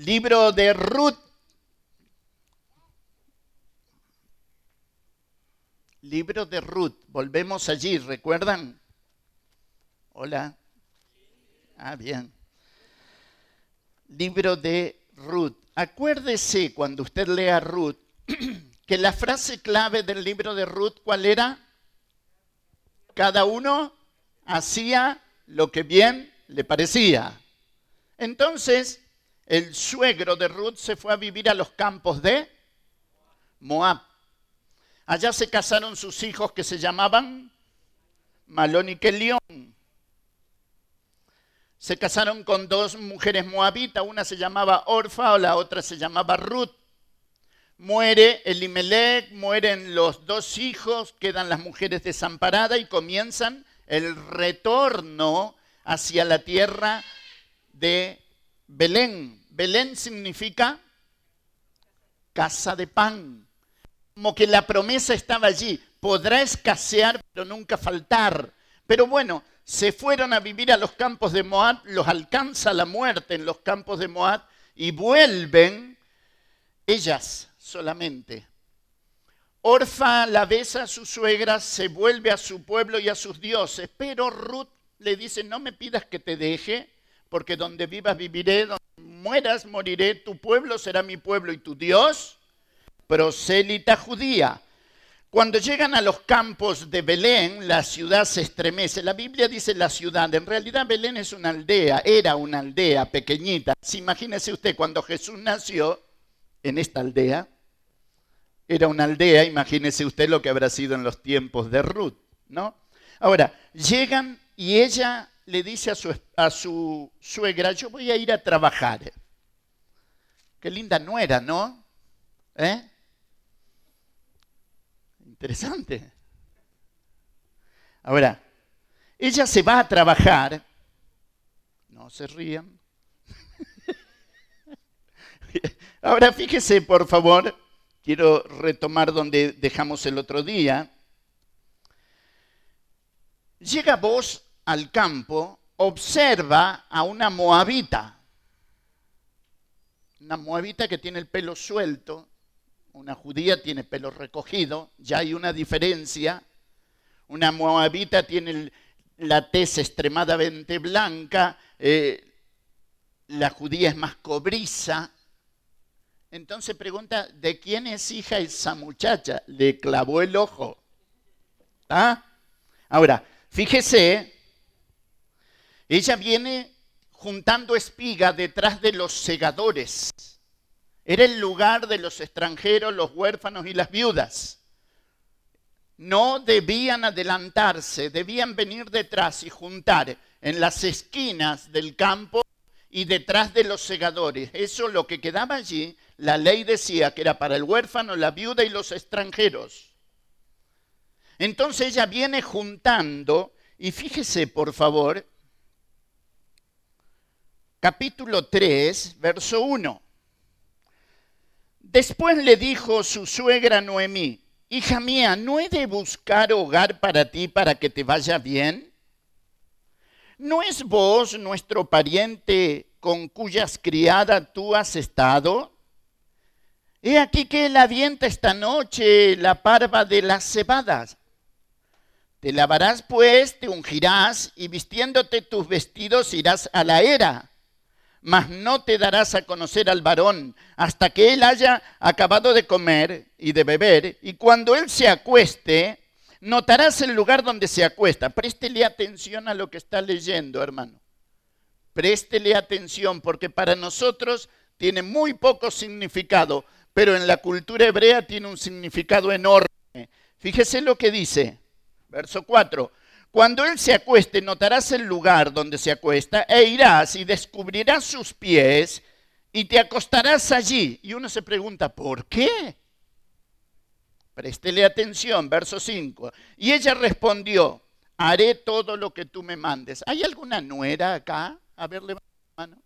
Libro de Ruth. Libro de Ruth. Volvemos allí, ¿recuerdan? Hola. Ah, bien. Libro de Ruth. Acuérdese cuando usted lea Ruth que la frase clave del libro de Ruth, ¿cuál era? Cada uno hacía lo que bien le parecía. Entonces, el suegro de Ruth se fue a vivir a los campos de Moab. Allá se casaron sus hijos que se llamaban Malón y Kelión. Se casaron con dos mujeres moabitas, una se llamaba Orfa o la otra se llamaba Ruth. Muere Elimelech, mueren los dos hijos, quedan las mujeres desamparadas y comienzan el retorno hacia la tierra de Belén. Belén significa casa de pan. Como que la promesa estaba allí. Podrá escasear, pero nunca faltar. Pero bueno, se fueron a vivir a los campos de Moab, los alcanza la muerte en los campos de Moab y vuelven ellas solamente. Orfa la besa a su suegra, se vuelve a su pueblo y a sus dioses, pero Ruth le dice, no me pidas que te deje, porque donde vivas viviré, donde mueras moriré, tu pueblo será mi pueblo y tu Dios, prosélita judía. Cuando llegan a los campos de Belén, la ciudad se estremece. La Biblia dice la ciudad, en realidad Belén es una aldea, era una aldea pequeñita. Imagínese usted, cuando Jesús nació en esta aldea, era una aldea, imagínese usted lo que habrá sido en los tiempos de Ruth, ¿no? Ahora, llegan y ella le dice a su, a su suegra, yo voy a ir a trabajar. Qué linda nuera, ¿no? ¿Eh? Interesante. Ahora, ella se va a trabajar. No se rían. Ahora fíjese, por favor, quiero retomar donde dejamos el otro día. Llega vos al campo, observa a una moabita. Una moabita que tiene el pelo suelto, una judía tiene pelo recogido, ya hay una diferencia. Una moabita tiene la tez extremadamente blanca, eh, la judía es más cobriza. Entonces pregunta, ¿de quién es hija esa muchacha? Le clavó el ojo. ¿Ah? Ahora, fíjese, ella viene juntando espiga detrás de los segadores. Era el lugar de los extranjeros, los huérfanos y las viudas. No debían adelantarse, debían venir detrás y juntar en las esquinas del campo y detrás de los segadores. Eso lo que quedaba allí, la ley decía que era para el huérfano, la viuda y los extranjeros. Entonces ella viene juntando, y fíjese por favor, capítulo 3, verso 1. Después le dijo su suegra Noemí, hija mía, ¿no he de buscar hogar para ti para que te vaya bien? ¿No es vos nuestro pariente con cuyas criadas tú has estado? He aquí que él avienta esta noche la parva de las cebadas. Te lavarás pues, te ungirás y vistiéndote tus vestidos irás a la era mas no te darás a conocer al varón hasta que él haya acabado de comer y de beber, y cuando él se acueste, notarás el lugar donde se acuesta. Préstele atención a lo que está leyendo, hermano. Préstele atención, porque para nosotros tiene muy poco significado, pero en la cultura hebrea tiene un significado enorme. Fíjese lo que dice, verso 4. Cuando él se acueste, notarás el lugar donde se acuesta e irás y descubrirás sus pies y te acostarás allí. Y uno se pregunta, ¿por qué? Préstele atención, verso 5. Y ella respondió, haré todo lo que tú me mandes. ¿Hay alguna nuera acá? A ver, levanta la mano.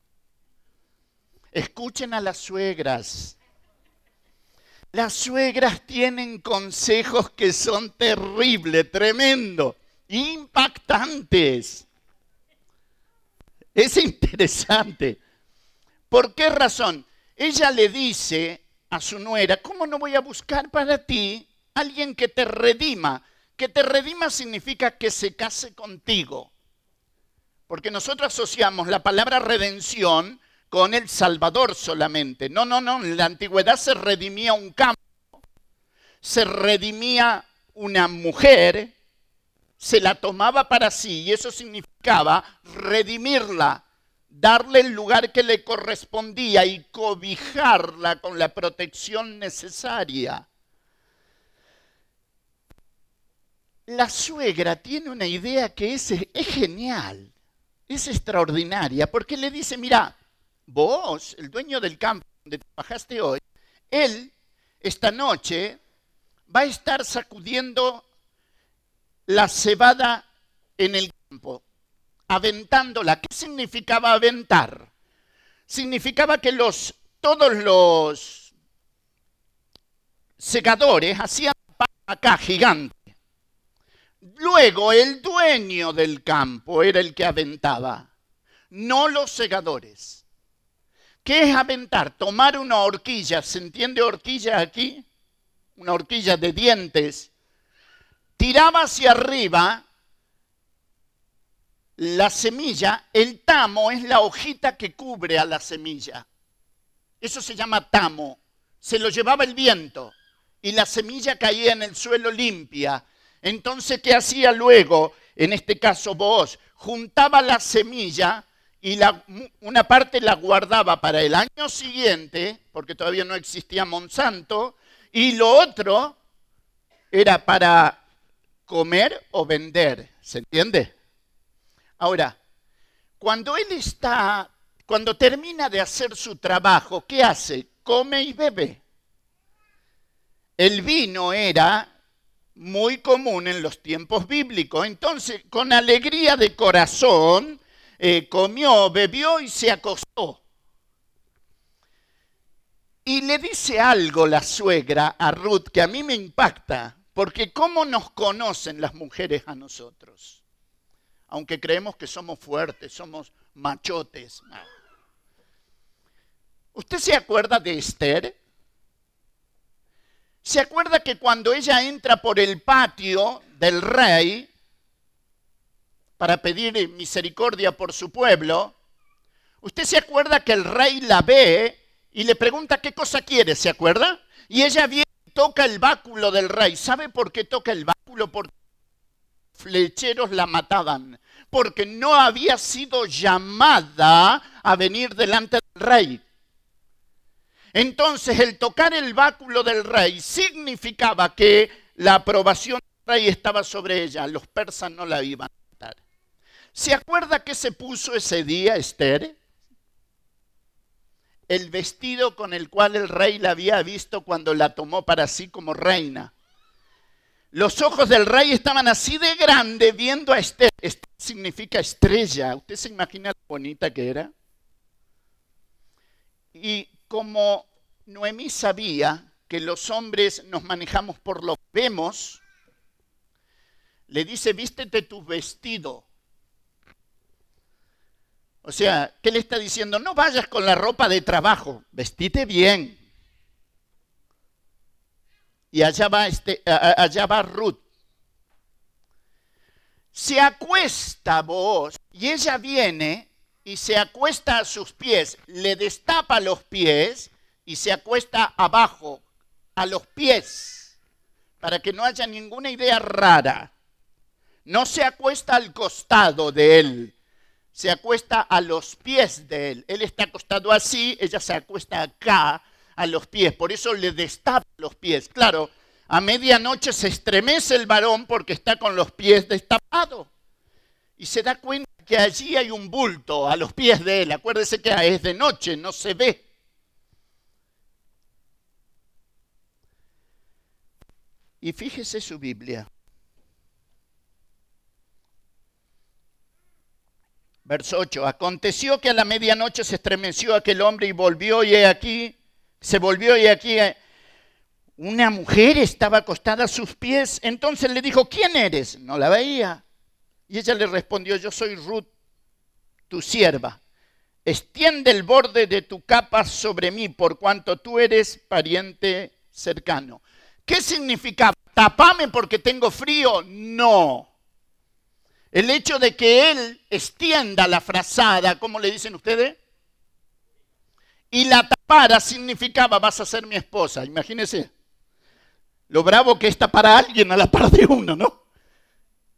Escuchen a las suegras. Las suegras tienen consejos que son terribles, tremendo impactantes. Es interesante. ¿Por qué razón? Ella le dice a su nuera, ¿cómo no voy a buscar para ti alguien que te redima? Que te redima significa que se case contigo. Porque nosotros asociamos la palabra redención con el Salvador solamente. No, no, no. En la antigüedad se redimía un campo, se redimía una mujer, se la tomaba para sí y eso significaba redimirla, darle el lugar que le correspondía y cobijarla con la protección necesaria. La suegra tiene una idea que es, es genial, es extraordinaria, porque le dice, mira, vos, el dueño del campo donde trabajaste hoy, él esta noche va a estar sacudiendo la cebada en el campo aventándola. ¿Qué significaba aventar? Significaba que los, todos los segadores hacían acá gigante. Luego el dueño del campo era el que aventaba, no los segadores. ¿Qué es aventar? Tomar una horquilla, ¿se entiende horquilla aquí? Una horquilla de dientes. Tiraba hacia arriba la semilla, el tamo es la hojita que cubre a la semilla. Eso se llama tamo. Se lo llevaba el viento y la semilla caía en el suelo limpia. Entonces, ¿qué hacía luego? En este caso, vos juntaba la semilla y una parte la guardaba para el año siguiente, porque todavía no existía Monsanto, y lo otro era para comer o vender. ¿Se entiende? Ahora, cuando él está, cuando termina de hacer su trabajo, ¿qué hace? Come y bebe. El vino era muy común en los tiempos bíblicos. Entonces, con alegría de corazón, eh, comió, bebió y se acostó. Y le dice algo la suegra a Ruth que a mí me impacta, porque ¿cómo nos conocen las mujeres a nosotros? aunque creemos que somos fuertes, somos machotes. ¿Usted se acuerda de Esther? ¿Se acuerda que cuando ella entra por el patio del rey para pedir misericordia por su pueblo, usted se acuerda que el rey la ve y le pregunta qué cosa quiere, ¿se acuerda? Y ella viene toca el báculo del rey. ¿Sabe por qué toca el báculo? Porque flecheros la mataban porque no había sido llamada a venir delante del rey. Entonces el tocar el báculo del rey significaba que la aprobación del rey estaba sobre ella. Los persas no la iban a matar. ¿Se acuerda qué se puso ese día Esther? El vestido con el cual el rey la había visto cuando la tomó para sí como reina. Los ojos del rey estaban así de grande viendo a Esther. Esther significa estrella. ¿Usted se imagina lo bonita que era? Y como Noemí sabía que los hombres nos manejamos por lo que vemos, le dice, vístete tu vestido. O sea, ¿qué le está diciendo? No vayas con la ropa de trabajo, vestite bien. Y allá va, este, allá va Ruth. Se acuesta vos y ella viene y se acuesta a sus pies, le destapa los pies y se acuesta abajo, a los pies, para que no haya ninguna idea rara. No se acuesta al costado de él, se acuesta a los pies de él. Él está acostado así, ella se acuesta acá a los pies, por eso le destapa los pies. Claro, a medianoche se estremece el varón porque está con los pies destapados y se da cuenta que allí hay un bulto a los pies de él. Acuérdese que es de noche, no se ve. Y fíjese su Biblia. Verso 8. Aconteció que a la medianoche se estremeció aquel hombre y volvió y he aquí, se volvió y aquí una mujer estaba acostada a sus pies. Entonces le dijo, ¿quién eres? No la veía. Y ella le respondió, yo soy Ruth, tu sierva. extiende el borde de tu capa sobre mí, por cuanto tú eres pariente cercano. ¿Qué significa? ¿Tapame porque tengo frío? No. El hecho de que él extienda la frazada, ¿cómo le dicen ustedes? Y la tapara significaba, vas a ser mi esposa, imagínense. Lo bravo que está para alguien a la par de uno, ¿no?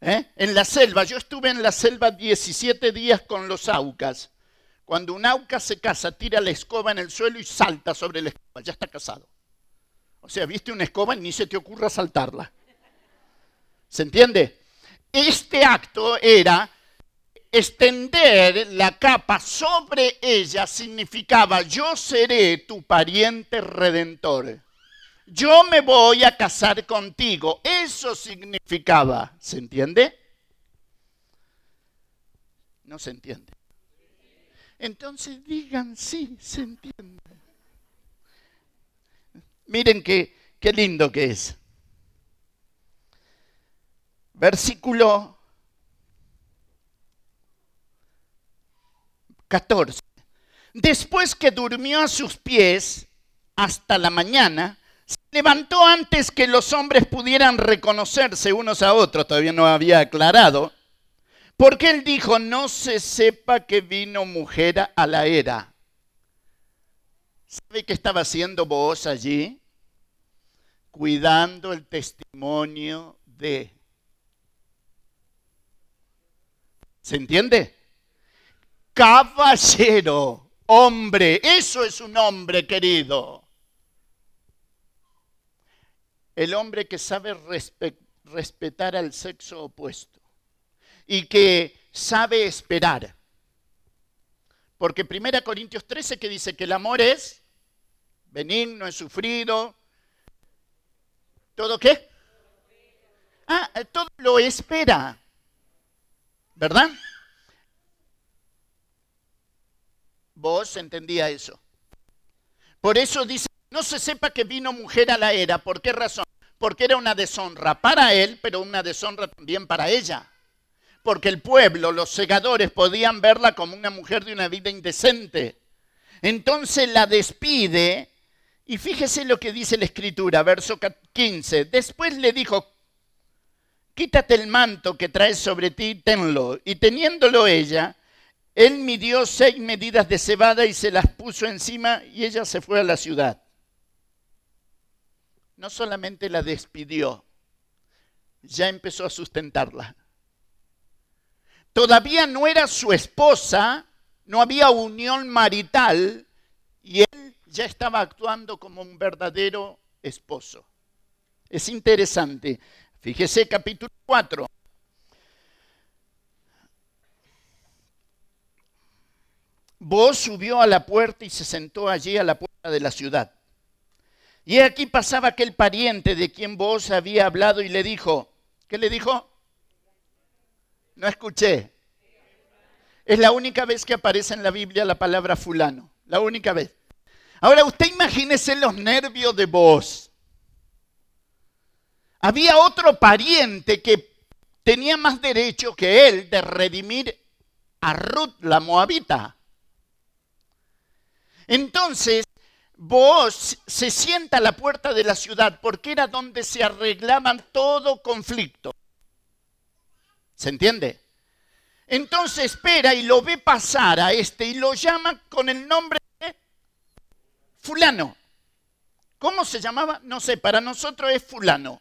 ¿Eh? En la selva, yo estuve en la selva 17 días con los aucas. Cuando un auca se casa, tira la escoba en el suelo y salta sobre la escoba, ya está casado. O sea, viste una escoba y ni se te ocurra saltarla. ¿Se entiende? Este acto era extender la capa sobre ella significaba yo seré tu pariente redentor. Yo me voy a casar contigo. Eso significaba. ¿Se entiende? No se entiende. Entonces digan sí, se entiende. Miren qué, qué lindo que es. Versículo 14. Después que durmió a sus pies hasta la mañana, se levantó antes que los hombres pudieran reconocerse unos a otros, todavía no había aclarado, porque él dijo, no se sepa que vino mujer a la era. ¿Sabe qué estaba haciendo vos allí? Cuidando el testimonio de... ¿Se entiende? Caballero, hombre, eso es un hombre querido. El hombre que sabe respetar al sexo opuesto y que sabe esperar. Porque 1 Corintios 13 que dice que el amor es benigno, es sufrido. ¿Todo qué? Ah, todo lo espera. ¿Verdad? Vos entendía eso. Por eso dice, no se sepa que vino mujer a la era. ¿Por qué razón? Porque era una deshonra para él, pero una deshonra también para ella porque el pueblo, los segadores, podían verla como una mujer de una vida indecente. Entonces la despide y fíjese lo que dice la escritura, verso 15. Después le dijo, quítate el manto que traes sobre ti, tenlo. Y teniéndolo ella, él midió seis medidas de cebada y se las puso encima y ella se fue a la ciudad. No solamente la despidió, ya empezó a sustentarla todavía no era su esposa, no había unión marital y él ya estaba actuando como un verdadero esposo. Es interesante. Fíjese capítulo 4. Vos subió a la puerta y se sentó allí a la puerta de la ciudad. Y aquí pasaba aquel pariente de quien vos había hablado y le dijo, ¿qué le dijo? No escuché. Es la única vez que aparece en la Biblia la palabra fulano. La única vez. Ahora usted imagínese los nervios de vos. Había otro pariente que tenía más derecho que él de redimir a Ruth la moabita. Entonces, vos se sienta a la puerta de la ciudad porque era donde se arreglaban todo conflicto. ¿Se entiende? Entonces espera y lo ve pasar a este y lo llama con el nombre de fulano. ¿Cómo se llamaba? No sé, para nosotros es fulano.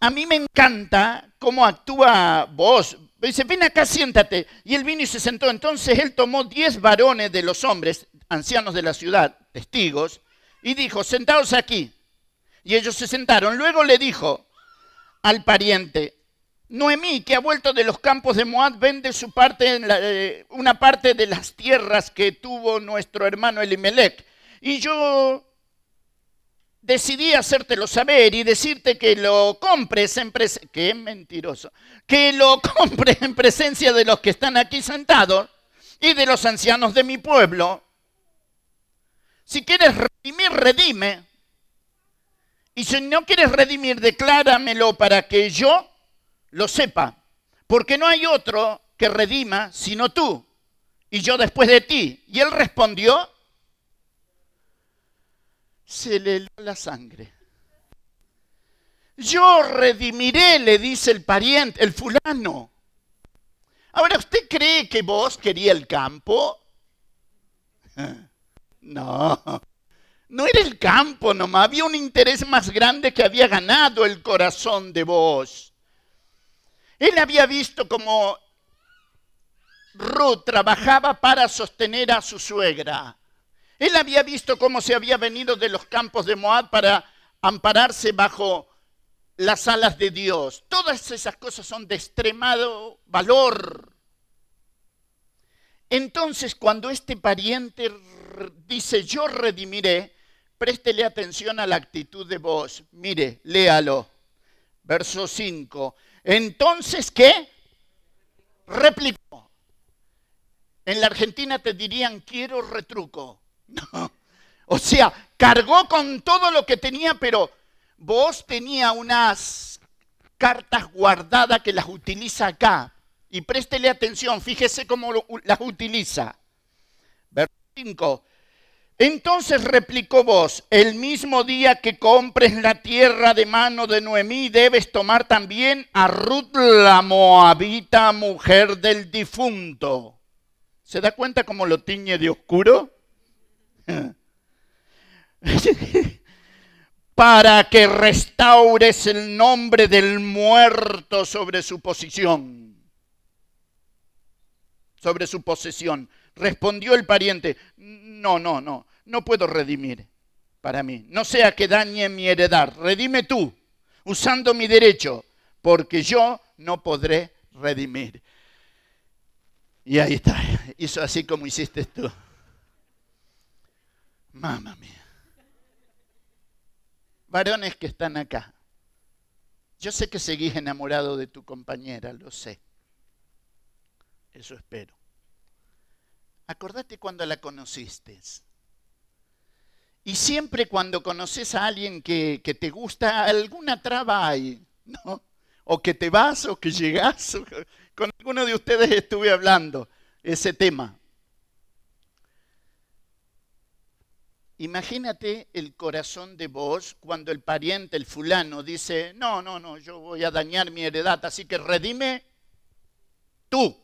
A mí me encanta cómo actúa vos. Dice, ven acá, siéntate. Y él vino y se sentó. Entonces él tomó diez varones de los hombres, ancianos de la ciudad, testigos, y dijo, sentaos aquí. Y ellos se sentaron. Luego le dijo, al pariente. Noemí, que ha vuelto de los campos de Moab, vende su parte en eh, una parte de las tierras que tuvo nuestro hermano Elimelech. Y yo decidí hacértelo saber y decirte que lo compres en presencia, que mentiroso, que lo compres en presencia de los que están aquí sentados y de los ancianos de mi pueblo. Si quieres redimir, redime. Y si no quieres redimir, decláramelo para que yo lo sepa. Porque no hay otro que redima sino tú. y yo después de ti. Y él respondió, se le heló la sangre. Yo redimiré, le dice el pariente, el fulano. Ahora, ¿usted cree que vos quería el campo? No, no era el campo nomás, había un interés más grande que había ganado el corazón de vos. Él había visto como Ruth trabajaba para sostener a su suegra. Él había visto cómo se había venido de los campos de Moab para ampararse bajo las alas de Dios. Todas esas cosas son de extremado valor. Entonces, cuando este pariente dice, yo redimiré, préstele atención a la actitud de vos. Mire, léalo. Verso 5. Entonces, ¿qué? Replicó. En la Argentina te dirían, quiero retruco. No. O sea, cargó con todo lo que tenía, pero vos tenía unas cartas guardadas que las utiliza acá. Y préstele atención, fíjese cómo las utiliza. Verso 5. Entonces replicó vos, el mismo día que compres la tierra de mano de Noemí, debes tomar también a Ruth la Moabita, mujer del difunto ¿Se da cuenta cómo lo tiñe de oscuro? Para que restaures el nombre del muerto sobre su posición. Sobre su posesión. Respondió el pariente, no, no, no, no puedo redimir para mí. No sea que dañe mi heredad. Redime tú, usando mi derecho, porque yo no podré redimir. Y ahí está, hizo así como hiciste tú. Mamma mía. Varones que están acá. Yo sé que seguís enamorado de tu compañera, lo sé. Eso espero. Acordate cuando la conociste. Y siempre cuando conoces a alguien que, que, te gusta, alguna traba hay, ¿no? O que te vas o que llegas, con alguno de ustedes estuve hablando ese tema. Imagínate el corazón de vos cuando el pariente, el fulano, dice, no, no, no, yo voy a dañar mi heredad, así que redime tú.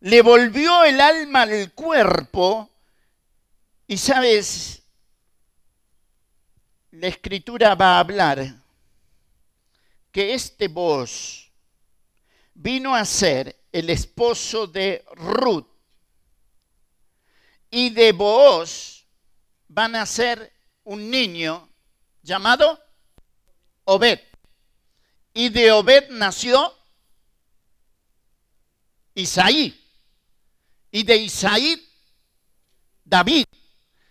Le volvió el alma al cuerpo y sabes, la escritura va a hablar que este vos vino a ser el esposo de Ruth. Y de Booz van a ser un niño llamado Obed. Y de Obed nació Isaí. Y de Isaí, David.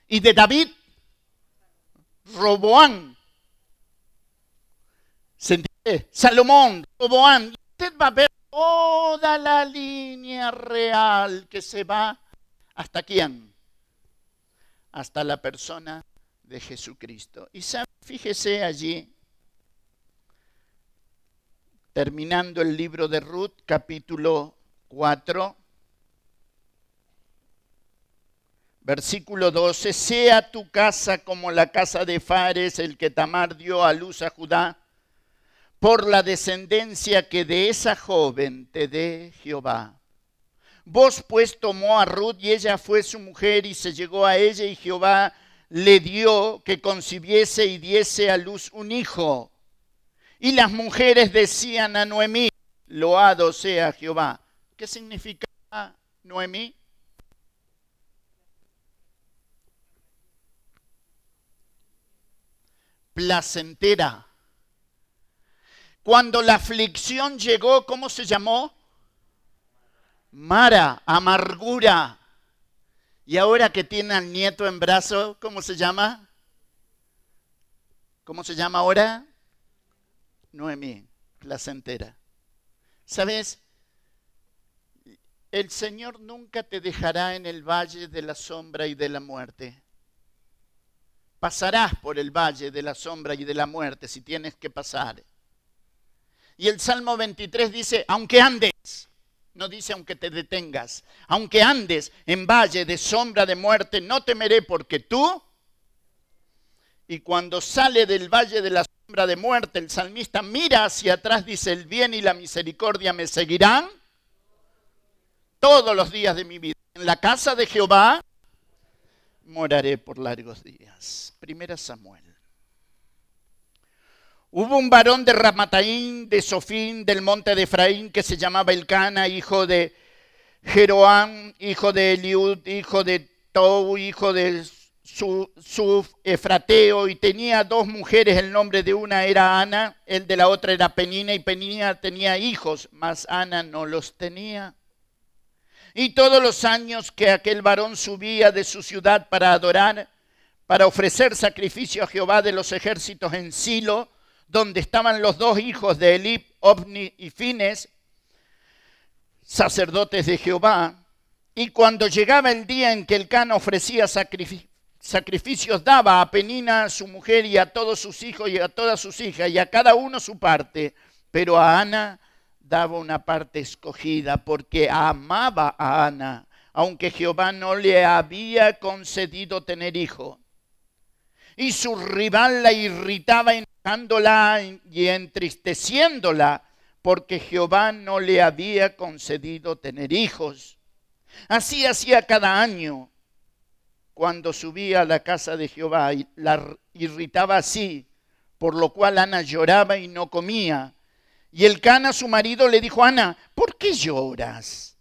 Y de David, Roboán. Salomón, Roboán. Usted va a ver toda la línea real que se va hasta quién? Hasta la persona de Jesucristo. Y fíjese allí, terminando el libro de Ruth, capítulo 4, versículo 12, sea tu casa como la casa de Fares, el que Tamar dio a luz a Judá por la descendencia que de esa joven te dé Jehová. Vos pues tomó a Ruth y ella fue su mujer y se llegó a ella y Jehová le dio que concibiese y diese a luz un hijo. Y las mujeres decían a Noemí, loado sea Jehová. ¿Qué significa Noemí? Placentera cuando la aflicción llegó, ¿cómo se llamó? Mara, amargura. Y ahora que tiene al nieto en brazo, ¿cómo se llama? ¿Cómo se llama ahora? Noemí, placentera. ¿Sabes? El Señor nunca te dejará en el valle de la sombra y de la muerte. Pasarás por el valle de la sombra y de la muerte si tienes que pasar. Y el Salmo 23 dice, aunque andes No dice aunque te detengas. Aunque andes en valle de sombra de muerte, no temeré porque tú... Y cuando sale del valle de la sombra de muerte, el salmista mira hacia atrás, dice, el bien y la misericordia me seguirán todos los días de mi vida. En la casa de Jehová moraré por largos días. Primera Samuel. Hubo un varón de Ramataín, de Sofín, del monte de Efraín, que se llamaba Elcana, hijo de Jeroam, hijo de Eliud, hijo de Tou, hijo de Suf, Efrateo, y tenía dos mujeres, el nombre de una era Ana, el de la otra era Penina, y Penina tenía hijos, mas Ana no los tenía. Y todos los años que aquel varón subía de su ciudad para adorar, para ofrecer sacrificio a Jehová de los ejércitos en Silo, donde estaban los dos hijos de Elip, Ovni y Fines, sacerdotes de Jehová. Y cuando llegaba el día en que el can ofrecía sacrificios, daba a Penina, su mujer, y a todos sus hijos y a todas sus hijas, y a cada uno su parte, pero a Ana daba una parte escogida, porque amaba a Ana, aunque Jehová no le había concedido tener hijo. Y su rival la irritaba entristeciéndola, porque Jehová no le había concedido tener hijos. Así hacía cada año cuando subía a la casa de Jehová y la irritaba así, por lo cual Ana lloraba y no comía. Y el Cana, su marido, le dijo, Ana, ¿por qué lloras?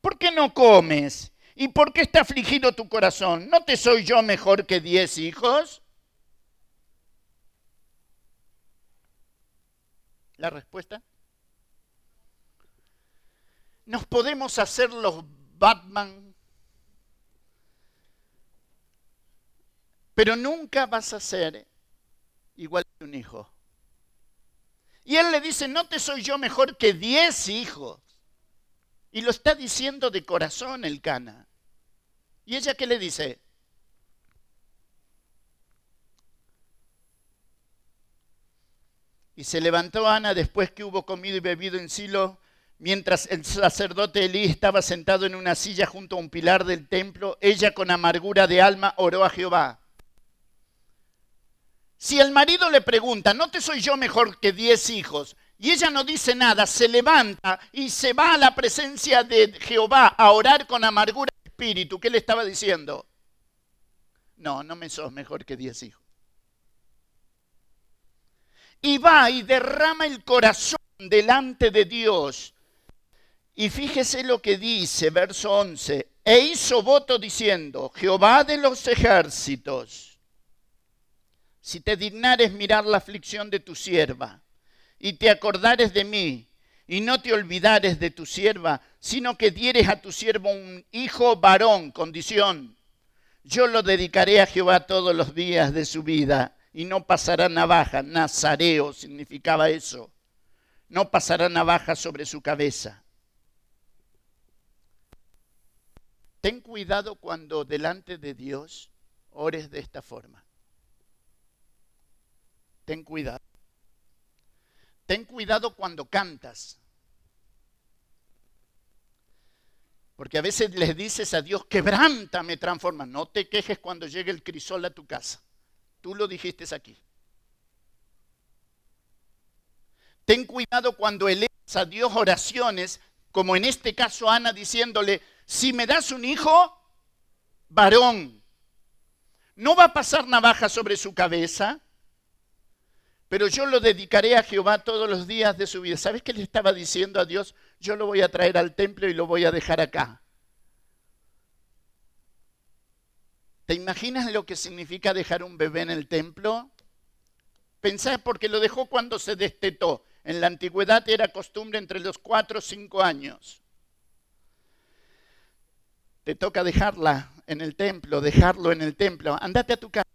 ¿Por qué no comes? ¿Y por qué está afligido tu corazón? ¿No te soy yo mejor que diez hijos? ¿La respuesta? Nos podemos hacer los Batman, pero nunca vas a ser igual que un hijo. Y él le dice, no te soy yo mejor que diez hijos. Y lo está diciendo de corazón el cana. ¿Y ella qué le dice? Y se levantó Ana después que hubo comido y bebido en Silo, mientras el sacerdote Elí estaba sentado en una silla junto a un pilar del templo. Ella con amargura de alma oró a Jehová. Si el marido le pregunta, ¿no te soy yo mejor que diez hijos? Y ella no dice nada, se levanta y se va a la presencia de Jehová a orar con amargura de espíritu. ¿Qué le estaba diciendo? No, no me sos mejor que diez hijos y va y derrama el corazón delante de Dios. Y fíjese lo que dice, verso 11, e hizo voto diciendo, Jehová de los ejércitos, si te dignares mirar la aflicción de tu sierva, y te acordares de mí, y no te olvidares de tu sierva, sino que dieres a tu siervo un hijo varón, condición, yo lo dedicaré a Jehová todos los días de su vida y no pasará navaja. Nazareo significaba eso. No pasará navaja sobre su cabeza. Ten cuidado cuando delante de Dios ores de esta forma. Ten cuidado. Ten cuidado cuando cantas. Porque a veces les dices a Dios, quebrántame, transforma. No te quejes cuando llegue el crisol a tu casa. Tú lo dijiste aquí. Ten cuidado cuando elevas a Dios oraciones, como en este caso Ana diciéndole, si me das un hijo, varón, no va a pasar navaja sobre su cabeza, pero yo lo dedicaré a Jehová todos los días de su vida. ¿Sabes qué le estaba diciendo a Dios? Yo lo voy a traer al templo y lo voy a dejar acá. ¿Te imaginas lo que significa dejar un bebé en el templo? Pensá porque lo dejó cuando se destetó. En la antigüedad era costumbre entre los cuatro o cinco años. Te toca dejarla en el templo, dejarlo en el templo. Andate a tu casa.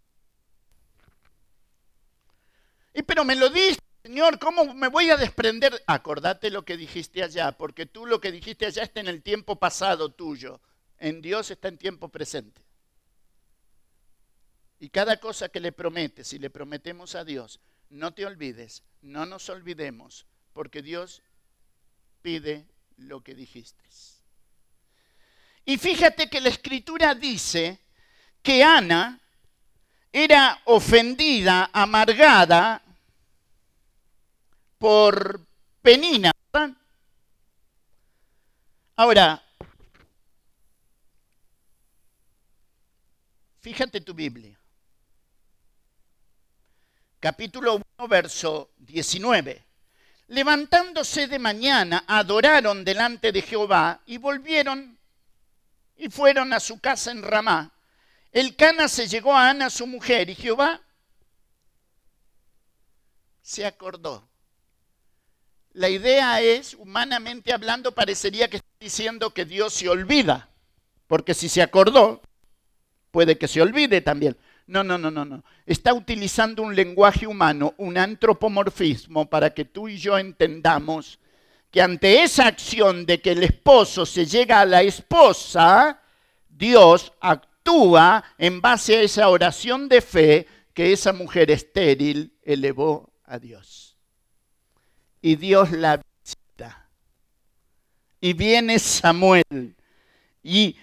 Y pero me lo diste, Señor, ¿cómo me voy a desprender? Acordate lo que dijiste allá, porque tú lo que dijiste allá está en el tiempo pasado tuyo. En Dios está en tiempo presente. Y cada cosa que le prometes, si le prometemos a Dios, no te olvides, no nos olvidemos, porque Dios pide lo que dijiste. Y fíjate que la escritura dice que Ana era ofendida, amargada por Penina. Ahora, fíjate tu Biblia. Capítulo 1, verso 19. Levantándose de mañana, adoraron delante de Jehová y volvieron y fueron a su casa en Ramá. El Cana se llegó a Ana, su mujer, y Jehová se acordó. La idea es, humanamente hablando, parecería que está diciendo que Dios se olvida, porque si se acordó, puede que se olvide también. No, no, no, no, no. Está utilizando un lenguaje humano, un antropomorfismo, para que tú y yo entendamos que ante esa acción de que el esposo se llega a la esposa, Dios actúa en base a esa oración de fe que esa mujer estéril elevó a Dios. Y Dios la visita. Y viene Samuel. Y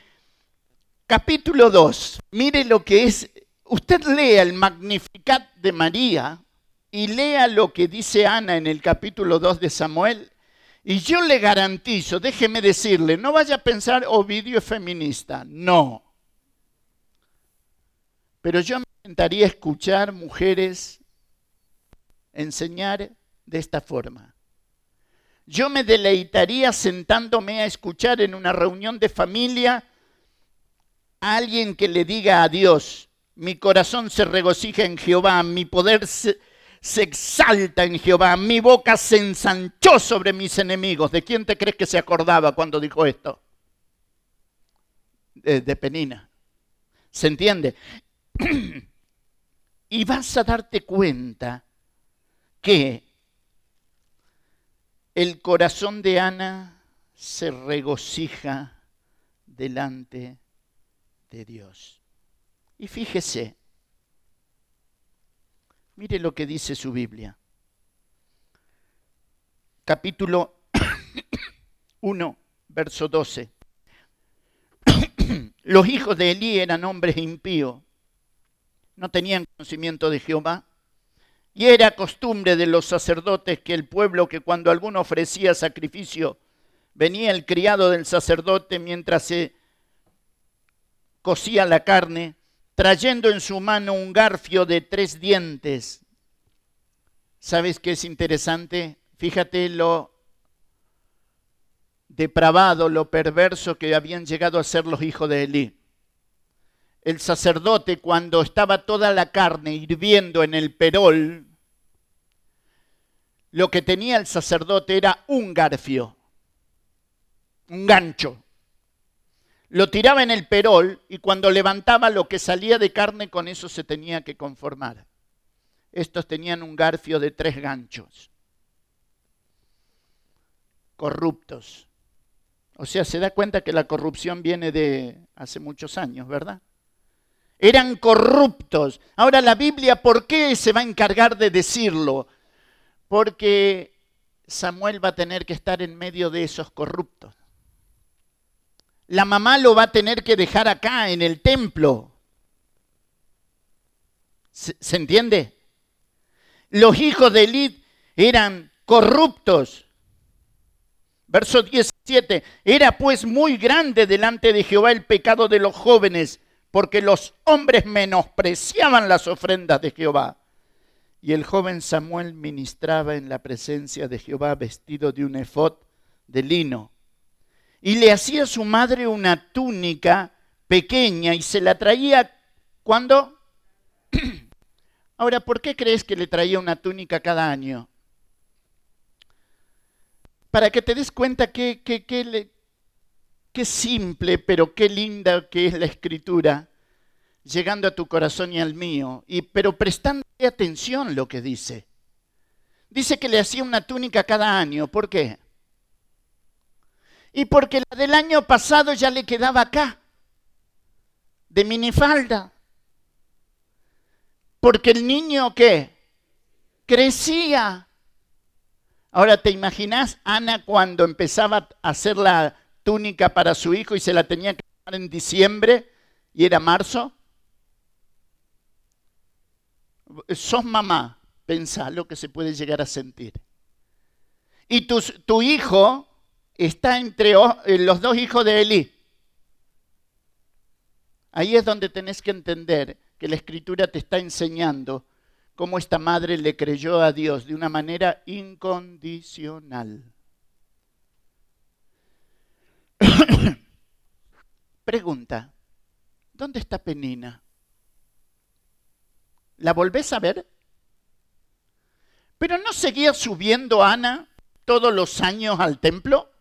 capítulo 2, mire lo que es usted lea el Magnificat de María y lea lo que dice Ana en el capítulo 2 de Samuel, y yo le garantizo, déjeme decirle, no vaya a pensar Ovidio es feminista, no. Pero yo me intentaría escuchar mujeres enseñar de esta forma. Yo me deleitaría sentándome a escuchar en una reunión de familia a alguien que le diga a Dios, mi corazón se regocija en Jehová, mi poder se, exalta en Jehová, mi boca se ensanchó sobre mis enemigos. ¿De quién te crees que se acordaba cuando dijo esto? De, Penina. ¿Se entiende? y vas a darte cuenta que el corazón de Ana se regocija delante de Dios. Y fíjese, mire lo que dice su Biblia. Capítulo 1, verso 12. Los hijos de Elí eran hombres impíos, no tenían conocimiento de Jehová. Y era costumbre de los sacerdotes que el pueblo que cuando alguno ofrecía sacrificio, venía el criado del sacerdote mientras se cocía la carne, trayendo en su mano un garfio de tres dientes. ¿Sabes qué es interesante? Fíjate lo depravado, lo perverso que habían llegado a ser los hijos de Elí. El sacerdote, cuando estaba toda la carne hirviendo en el perol, lo que tenía el sacerdote era un garfio, un gancho lo tiraba en el perol y cuando levantaba lo que salía de carne con eso se tenía que conformar. Estos tenían un garfio de tres ganchos, corruptos. O sea, se da cuenta que la corrupción viene de hace muchos años, ¿verdad? Eran corruptos. Ahora la Biblia, ¿por qué se va a encargar de decirlo? Porque Samuel va a tener que estar en medio de esos corruptos la mamá lo va a tener que dejar acá en el templo. ¿Se, entiende? Los hijos de Elid eran corruptos. Verso 17, era pues muy grande delante de Jehová el pecado de los jóvenes, porque los hombres menospreciaban las ofrendas de Jehová. Y el joven Samuel ministraba en la presencia de Jehová vestido de un efod de lino y le hacía a su madre una túnica pequeña y se la traía cuando... Ahora, ¿por qué crees que le traía una túnica cada año? Para que te des cuenta qué qué simple, pero qué linda que es la escritura, llegando a tu corazón y al mío, y, pero prestando atención lo que dice. Dice que le hacía una túnica cada año. ¿Por qué? Y porque la del año pasado ya le quedaba acá, de minifalda. Porque el niño ¿qué? crecía. Ahora, ¿te imaginas Ana cuando empezaba a hacer la túnica para su hijo y se la tenía que dar en diciembre y era marzo? Sos mamá, pensá lo que se puede llegar a sentir. Y tu, tu hijo está entre eh, los dos hijos de Elí. Ahí es donde tenés que entender que la escritura te está enseñando cómo esta madre le creyó a Dios de una manera incondicional. Pregunta, ¿dónde está Penina? ¿La volvés a ver? ¿Pero no seguía subiendo Ana todos los años al templo?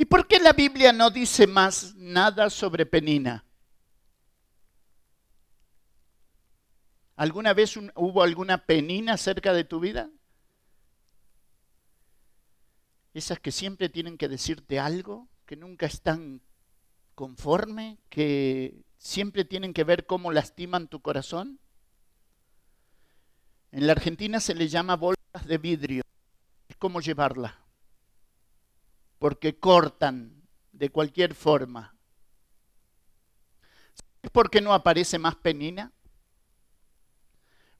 ¿Y por qué la Biblia no dice más nada sobre Penina? ¿Alguna vez hubo alguna penina cerca de tu vida? Esas que siempre tienen que decirte algo, que nunca están conforme, que siempre tienen que ver cómo lastiman tu corazón. En la Argentina se le llama bolsas de vidrio. Es como llevarla porque cortan de cualquier forma. ¿Sabes por qué no aparece más Penina?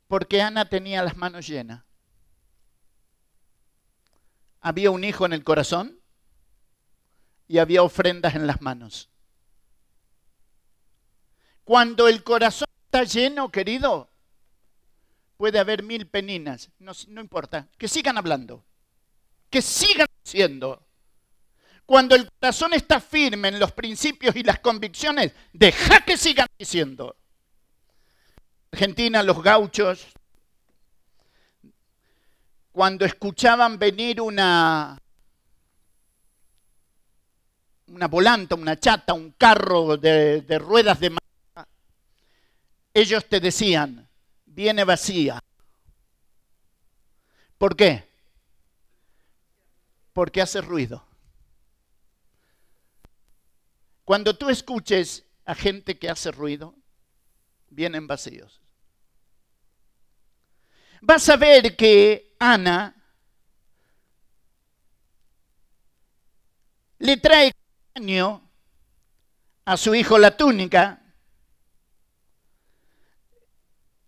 Porque Ana tenía las manos llenas. Había un hijo en el corazón y había ofrendas en las manos. Cuando el corazón está lleno, querido, puede haber mil peninas. No, no importa. Que sigan hablando. Que sigan siendo. Cuando el corazón está firme en los principios y las convicciones, deja que sigan diciendo. Argentina, los gauchos, cuando escuchaban venir una, una volanta, una chata, un carro de, de ruedas de madera, ellos te decían, viene vacía. ¿Por qué? Porque hace ruido. Cuando tú escuches a gente que hace ruido, vienen vacíos. Vas a ver que Ana le trae año a su hijo la túnica,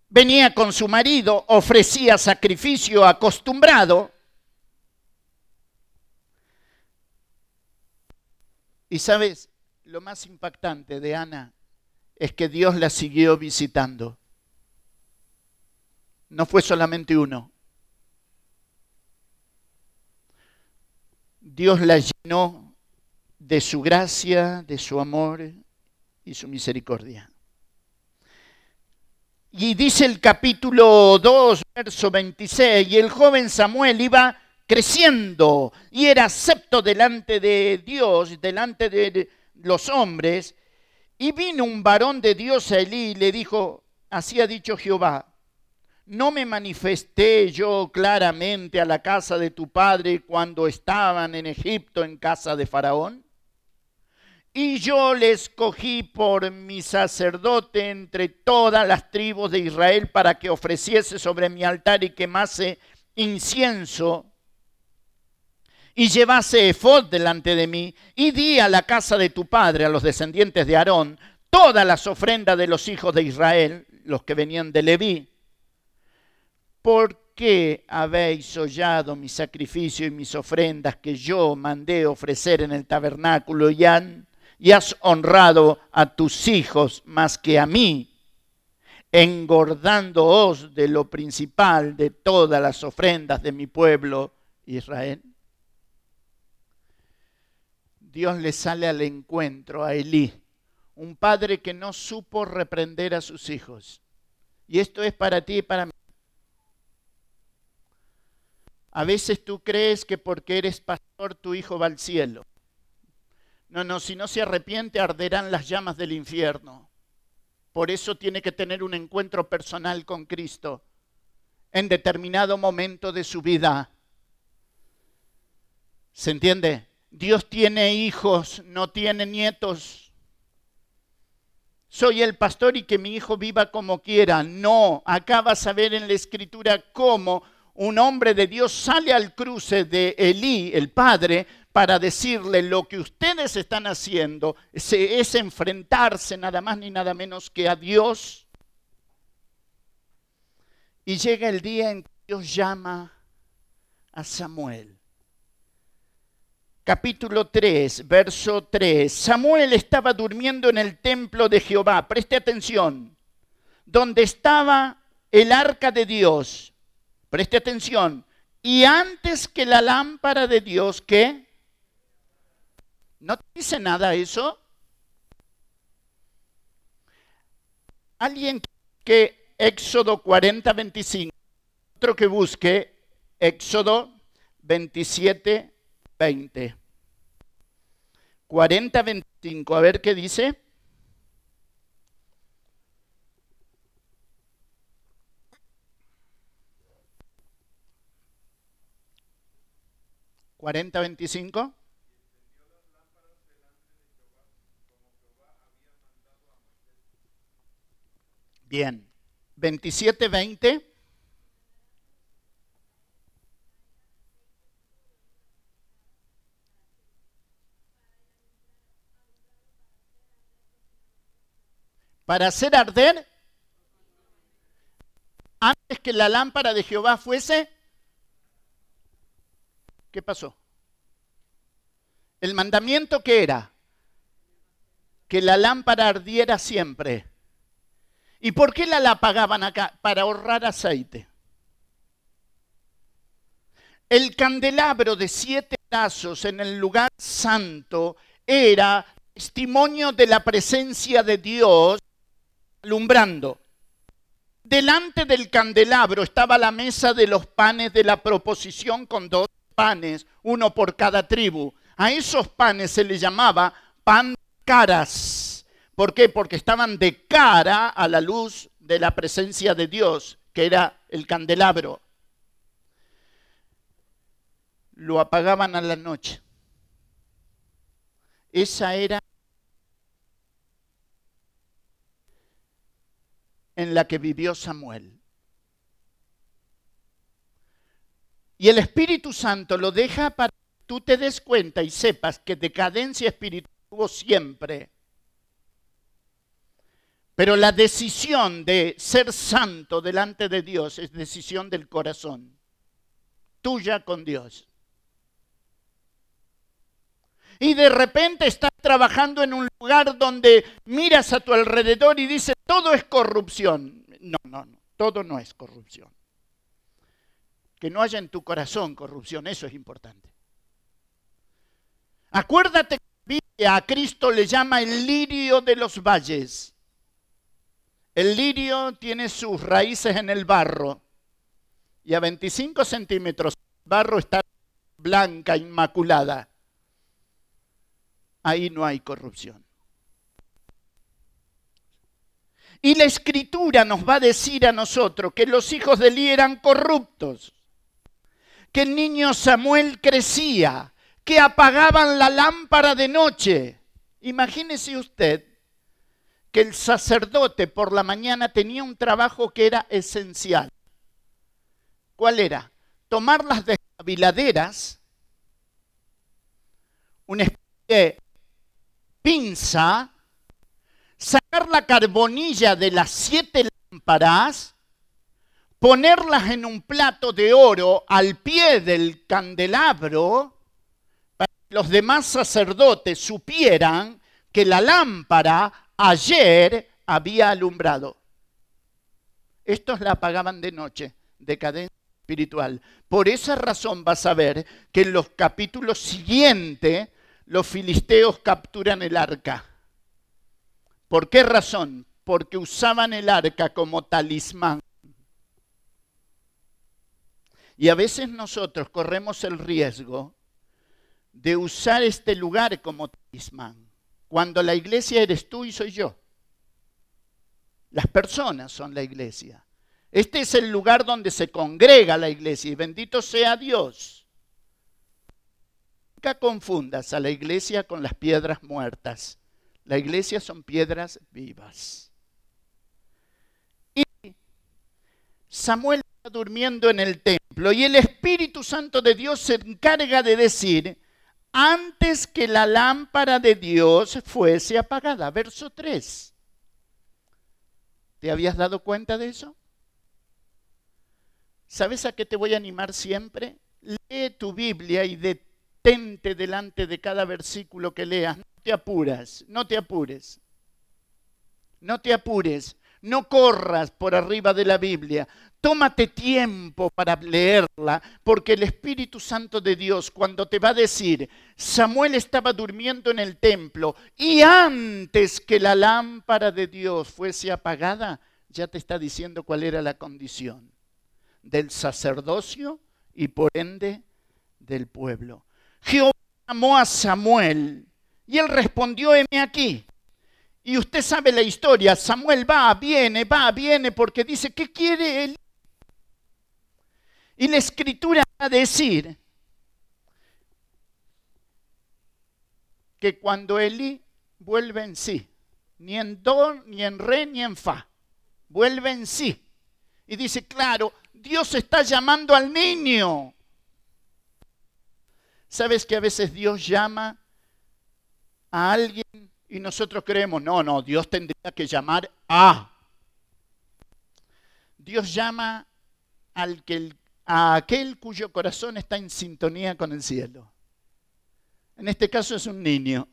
venía con su marido, ofrecía sacrificio acostumbrado, y sabes, lo más impactante de Ana es que Dios la siguió visitando. No fue solamente uno. Dios la llenó de su gracia, de su amor y su misericordia. Y dice el capítulo 2, verso 26, y el joven Samuel iba creciendo y era acepto delante de Dios, delante de, los hombres, y vino un varón de Dios a Elí y le dijo, así ha dicho Jehová, ¿no me manifesté yo claramente a la casa de tu padre cuando estaban en Egipto en casa de Faraón? Y yo le escogí por mi sacerdote entre todas las tribus de Israel para que ofreciese sobre mi altar y quemase incienso y llevase efod delante de mí, y di a la casa de tu padre, a los descendientes de Aarón, todas las ofrendas de los hijos de Israel, los que venían de Leví. ¿Por qué habéis hollado mi sacrificio y mis ofrendas que yo mandé ofrecer en el tabernáculo y, y has honrado a tus hijos más que a mí? engordándoos de lo principal de todas las ofrendas de mi pueblo Israel. Dios le sale al encuentro a Elí, un padre que no supo reprender a sus hijos. Y esto es para ti y para mí. A veces tú crees que porque eres pastor tu hijo va al cielo. No, no, si no se arrepiente arderán las llamas del infierno. Por eso tiene que tener un encuentro personal con Cristo en determinado momento de su vida. ¿Se entiende? Dios tiene hijos, no tiene nietos. Soy el pastor y que mi hijo viva como quiera. No, acá vas a ver en la escritura cómo un hombre de Dios sale al cruce de Elí, el padre, para decirle lo que ustedes están haciendo es, enfrentarse nada más ni nada menos que a Dios. Y llega el día en que Dios llama a Samuel. Capítulo 3, verso 3. Samuel estaba durmiendo en el templo de Jehová. Preste atención. Donde estaba el arca de Dios. Preste atención. Y antes que la lámpara de Dios, ¿qué? ¿No te dice nada eso? Alguien que Éxodo 40, 25, otro que busque Éxodo 27, 20. 40, 25, a ver qué dice. ¿40, 25? Bien. 27-20. Para hacer arder antes que la lámpara de Jehová fuese. ¿Qué pasó? El mandamiento que era que la lámpara ardiera siempre. ¿Y por qué la, apagaban acá? Para ahorrar aceite. El candelabro de siete brazos en el lugar santo era testimonio de la presencia de Dios alumbrando. Delante del candelabro estaba la mesa de los panes de la proposición con dos panes, uno por cada tribu. A esos panes se les llamaba pan caras ¿Por qué? Porque estaban de cara a la luz de la presencia de Dios, que era el candelabro. Lo apagaban a la noche. Esa era en la que vivió Samuel. Y el Espíritu Santo lo deja para que tú te des cuenta y sepas que decadencia espiritual hubo siempre pero la decisión de ser santo delante de Dios es decisión del corazón, tuya con Dios. Y de repente estás trabajando en un lugar donde miras a tu alrededor y dices, todo es corrupción. No, no, no, todo no es corrupción. Que no haya en tu corazón corrupción, eso es importante. Acuérdate que a Cristo le llama el lirio de los valles. El lirio tiene sus raíces en el barro y a 25 centímetros el barro está blanca, inmaculada. Ahí no hay corrupción. Y la escritura nos va a decir a nosotros que los hijos de Eli eran corruptos, que el niño Samuel crecía, que apagaban la lámpara de noche. Imagínese usted que el sacerdote por la mañana tenía un trabajo que era esencial. ¿Cuál era? Tomar las despabiladeras, una especie de pinza, sacar la carbonilla de las siete lámparas, ponerlas en un plato de oro al pie del candelabro, para que los demás sacerdotes supieran que la lámpara ayer había alumbrado. Estos la apagaban de noche, decadencia espiritual. Por esa razón vas a ver que en los capítulos siguientes los filisteos capturan el arca. ¿Por qué razón? Porque usaban el arca como talismán. Y a veces nosotros corremos el riesgo de usar este lugar como talismán cuando la iglesia eres tú y soy yo. Las personas son la iglesia. Este es el lugar donde se congrega la iglesia y bendito sea Dios. Nunca confundas a la iglesia con las piedras muertas. La iglesia son piedras vivas. Y Samuel está durmiendo en el templo y el Espíritu Santo de Dios se encarga de decir, antes que la lámpara de Dios fuese apagada. Verso 3. ¿Te habías dado cuenta de eso? ¿Sabes a qué te voy a animar siempre? Lee tu Biblia y detente delante de cada versículo que leas. Te apuras, no te apures. No te apures, no corras por arriba de la Biblia. Tómate tiempo para leerla, porque el Espíritu Santo de Dios, cuando te va a decir, Samuel estaba durmiendo en el templo y antes que la lámpara de Dios fuese apagada, ya te está diciendo cuál era la condición del sacerdocio y por ende del pueblo. Jehová llamó a Samuel y él respondió, heme aquí. Y usted sabe la historia, Samuel va, viene, va, viene, porque dice, ¿qué quiere él? Y la escritura va a decir que cuando Eli vuelve en sí, ni en do, ni en re, ni en fa, vuelve en sí. Y dice, claro, Dios está llamando al niño. ¿Sabes que a veces Dios llama a alguien y nosotros creemos, no, no, Dios tendría que llamar a. Dios llama al que, a aquel cuyo corazón está en sintonía con el cielo. En este caso es un niño.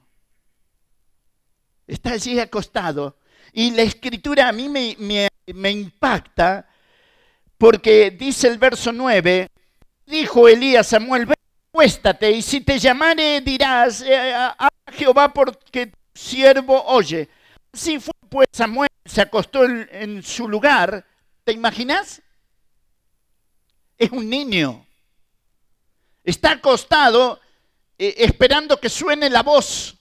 Está allí acostado. Y la escritura a mí me, me impacta porque dice el verso 9, dijo Elías Samuel, acuéstate y si te llamare dirás eh, a Jehová porque siervo oye. Así fue pues Samuel, se acostó en, su lugar. ¿Te imaginas? Es un niño. Está acostado eh, esperando que suene la voz.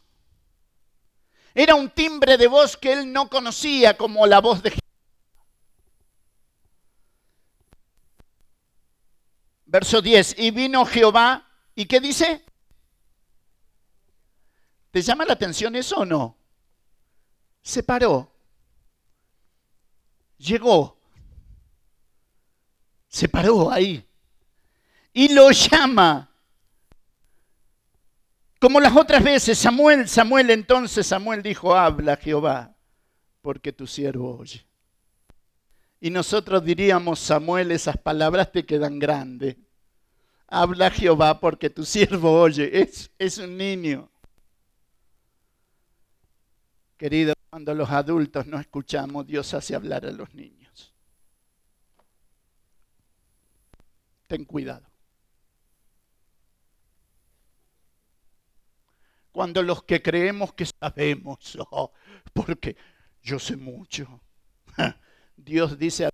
Era un timbre de voz que él no conocía como la voz de Jehová. Verso 10. Y vino Jehová. ¿Y qué dice? ¿Te llama la atención eso o no? Se paró. Llegó. Se paró ahí. Y lo llama. Como las otras veces, Samuel, Samuel, entonces Samuel dijo, habla Jehová, porque tu siervo oye. Y nosotros diríamos, Samuel, esas palabras te quedan grandes. Habla Jehová porque tu siervo oye. Es, un niño. Querido, cuando los adultos no escuchamos, Dios hace hablar a los niños. Ten cuidado. Cuando los que creemos que sabemos, oh, porque yo sé mucho, Dios dice,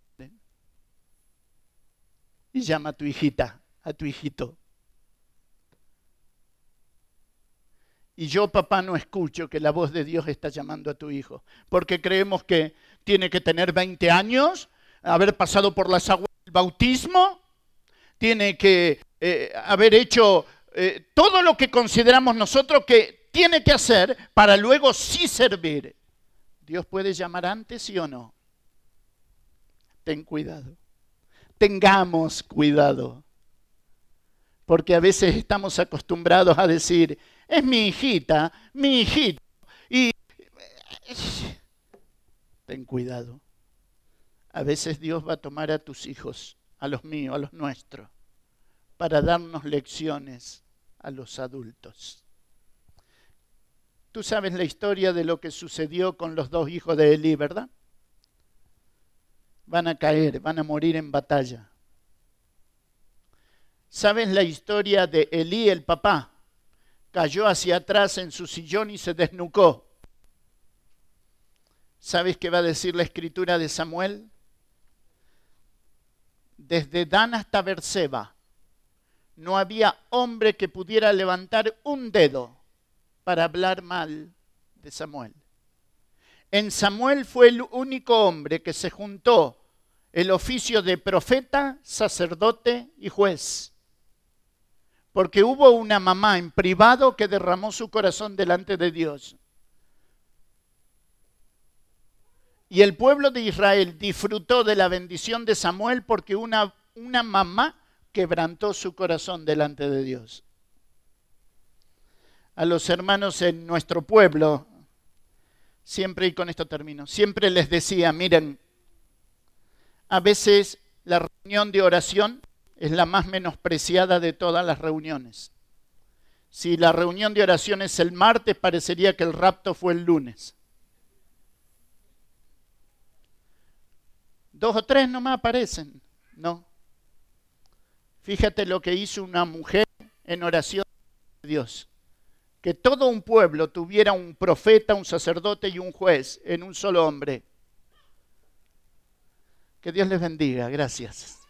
y llama a tu hijita, a tu hijito. Y yo, papá, no escucho que la voz de Dios está llamando a tu hijo, porque creemos que tiene que tener 20 años, haber pasado por las aguas del bautismo, tiene que eh, haber hecho eh, todo lo que consideramos nosotros que tiene que hacer para luego sí servir. Dios puede llamar antes, sí o no. Ten cuidado. Tengamos cuidado. Porque a veces estamos acostumbrados a decir, es mi hijita, mi hijito. Y ten cuidado. A veces Dios va a tomar a tus hijos, a los míos, a los nuestros, para darnos lecciones a los adultos. Tú sabes la historia de lo que sucedió con los dos hijos de Elí, ¿verdad? Van a caer, van a morir en batalla. ¿Sabes la historia de Elí, el papá? cayó hacia atrás en su sillón y se desnucó. ¿Sabes qué va a decir la escritura de Samuel? Desde Dan hasta Berseba no había hombre que pudiera levantar un dedo para hablar mal de Samuel. En Samuel fue el único hombre que se juntó el oficio de profeta, sacerdote y juez porque hubo una mamá en privado que derramó su corazón delante de Dios. Y el pueblo de Israel disfrutó de la bendición de Samuel porque una, una mamá quebrantó su corazón delante de Dios. A los hermanos en nuestro pueblo, siempre, y con esto termino, siempre les decía, miren, a veces la reunión de oración es la más menospreciada de todas las reuniones. Si la reunión de oración es el martes, parecería que el rapto fue el lunes. Dos o tres nomás aparecen, ¿no? Fíjate lo que hizo una mujer en oración a Dios. Que todo un pueblo tuviera un profeta, un sacerdote y un juez en un solo hombre. Que Dios les bendiga. Gracias.